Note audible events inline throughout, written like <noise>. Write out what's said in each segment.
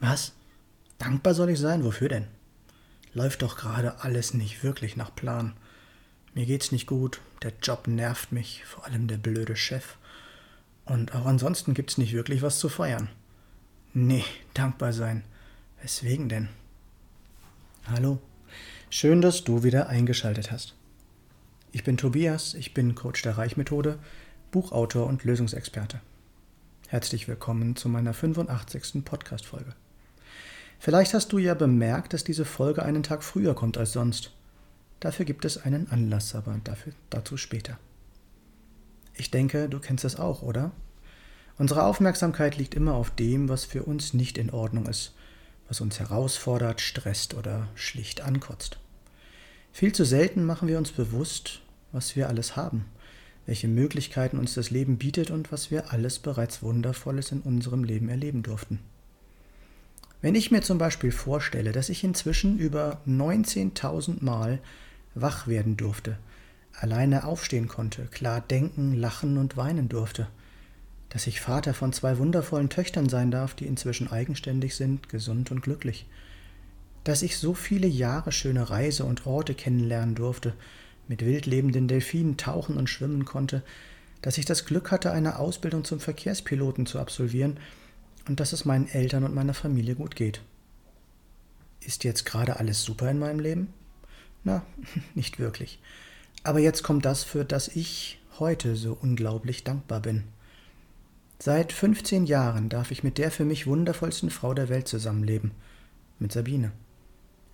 Was? Dankbar soll ich sein? Wofür denn? Läuft doch gerade alles nicht wirklich nach Plan. Mir geht's nicht gut, der Job nervt mich, vor allem der blöde Chef. Und auch ansonsten gibt's nicht wirklich was zu feiern. Nee, dankbar sein. Weswegen denn? Hallo. Schön, dass du wieder eingeschaltet hast. Ich bin Tobias, ich bin Coach der Reichmethode, Buchautor und Lösungsexperte. Herzlich willkommen zu meiner 85. Podcast-Folge. Vielleicht hast du ja bemerkt, dass diese Folge einen Tag früher kommt als sonst. Dafür gibt es einen Anlass, aber dafür, dazu später. Ich denke, du kennst das auch, oder? Unsere Aufmerksamkeit liegt immer auf dem, was für uns nicht in Ordnung ist, was uns herausfordert, stresst oder schlicht ankotzt. Viel zu selten machen wir uns bewusst, was wir alles haben, welche Möglichkeiten uns das Leben bietet und was wir alles bereits Wundervolles in unserem Leben erleben durften. Wenn ich mir zum Beispiel vorstelle, dass ich inzwischen über 19.000 Mal wach werden durfte, alleine aufstehen konnte, klar denken, lachen und weinen durfte, dass ich Vater von zwei wundervollen Töchtern sein darf, die inzwischen eigenständig sind, gesund und glücklich, dass ich so viele Jahre schöne Reise und Orte kennenlernen durfte, mit wildlebenden Delfinen tauchen und schwimmen konnte, dass ich das Glück hatte, eine Ausbildung zum Verkehrspiloten zu absolvieren und dass es meinen Eltern und meiner Familie gut geht. Ist jetzt gerade alles super in meinem Leben? Na, <laughs> nicht wirklich. Aber jetzt kommt das, für das ich heute so unglaublich dankbar bin. Seit 15 Jahren darf ich mit der für mich wundervollsten Frau der Welt zusammenleben, mit Sabine.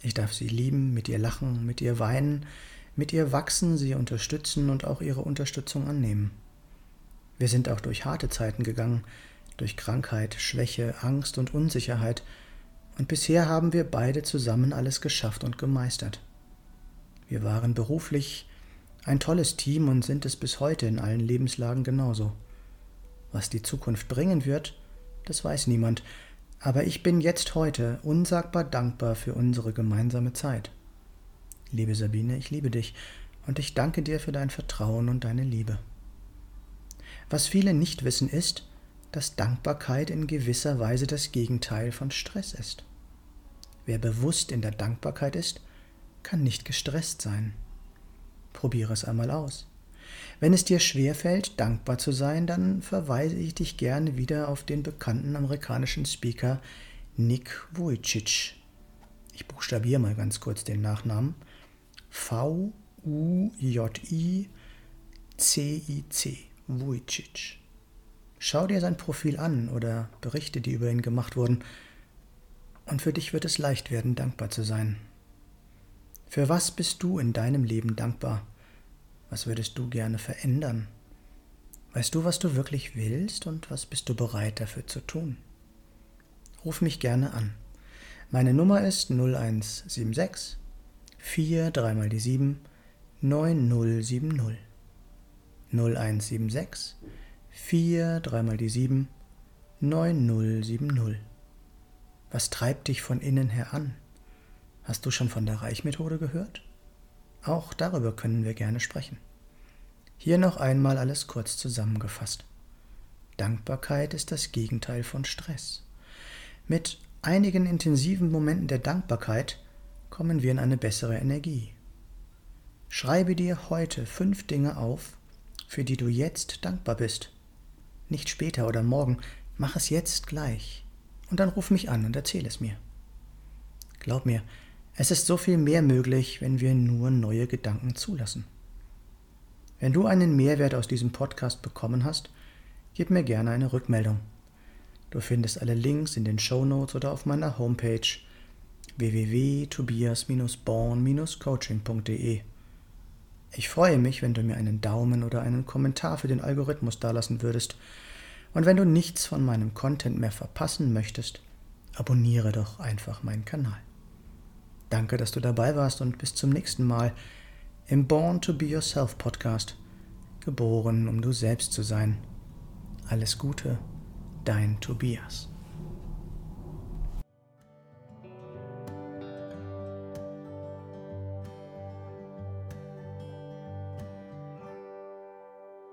Ich darf sie lieben, mit ihr lachen, mit ihr weinen, mit ihr wachsen, sie unterstützen und auch ihre Unterstützung annehmen. Wir sind auch durch harte Zeiten gegangen, durch Krankheit, Schwäche, Angst und Unsicherheit, und bisher haben wir beide zusammen alles geschafft und gemeistert. Wir waren beruflich ein tolles Team und sind es bis heute in allen Lebenslagen genauso. Was die Zukunft bringen wird, das weiß niemand, aber ich bin jetzt heute unsagbar dankbar für unsere gemeinsame Zeit. Liebe Sabine, ich liebe dich und ich danke dir für dein Vertrauen und deine Liebe. Was viele nicht wissen ist, dass Dankbarkeit in gewisser Weise das Gegenteil von Stress ist. Wer bewusst in der Dankbarkeit ist, kann nicht gestresst sein. Probiere es einmal aus. Wenn es dir schwerfällt, dankbar zu sein, dann verweise ich dich gerne wieder auf den bekannten amerikanischen Speaker Nick Vujicic. Ich buchstabiere mal ganz kurz den Nachnamen. V-U-J-I-C-I-C. Vujicic. Schau dir sein Profil an oder Berichte, die über ihn gemacht wurden, und für dich wird es leicht werden, dankbar zu sein. Für was bist du in deinem Leben dankbar? Was würdest du gerne verändern? Weißt du, was du wirklich willst und was bist du bereit dafür zu tun? Ruf mich gerne an. Meine Nummer ist 0176 4 3 mal die 7 9070 0176 4, 3 mal die 7, 9070. Was treibt dich von innen her an? Hast du schon von der Reichmethode gehört? Auch darüber können wir gerne sprechen. Hier noch einmal alles kurz zusammengefasst. Dankbarkeit ist das Gegenteil von Stress. Mit einigen intensiven Momenten der Dankbarkeit kommen wir in eine bessere Energie. Schreibe dir heute fünf Dinge auf, für die du jetzt dankbar bist. Nicht später oder morgen, mach es jetzt gleich. Und dann ruf mich an und erzähl es mir. Glaub mir, es ist so viel mehr möglich, wenn wir nur neue Gedanken zulassen. Wenn du einen Mehrwert aus diesem Podcast bekommen hast, gib mir gerne eine Rückmeldung. Du findest alle Links in den Show Notes oder auf meiner Homepage www.tobias-born-coaching.de. Ich freue mich, wenn du mir einen Daumen oder einen Kommentar für den Algorithmus dalassen würdest. Und wenn du nichts von meinem Content mehr verpassen möchtest, abonniere doch einfach meinen Kanal. Danke, dass du dabei warst und bis zum nächsten Mal im Born to Be Yourself Podcast. Geboren, um du selbst zu sein. Alles Gute, dein Tobias.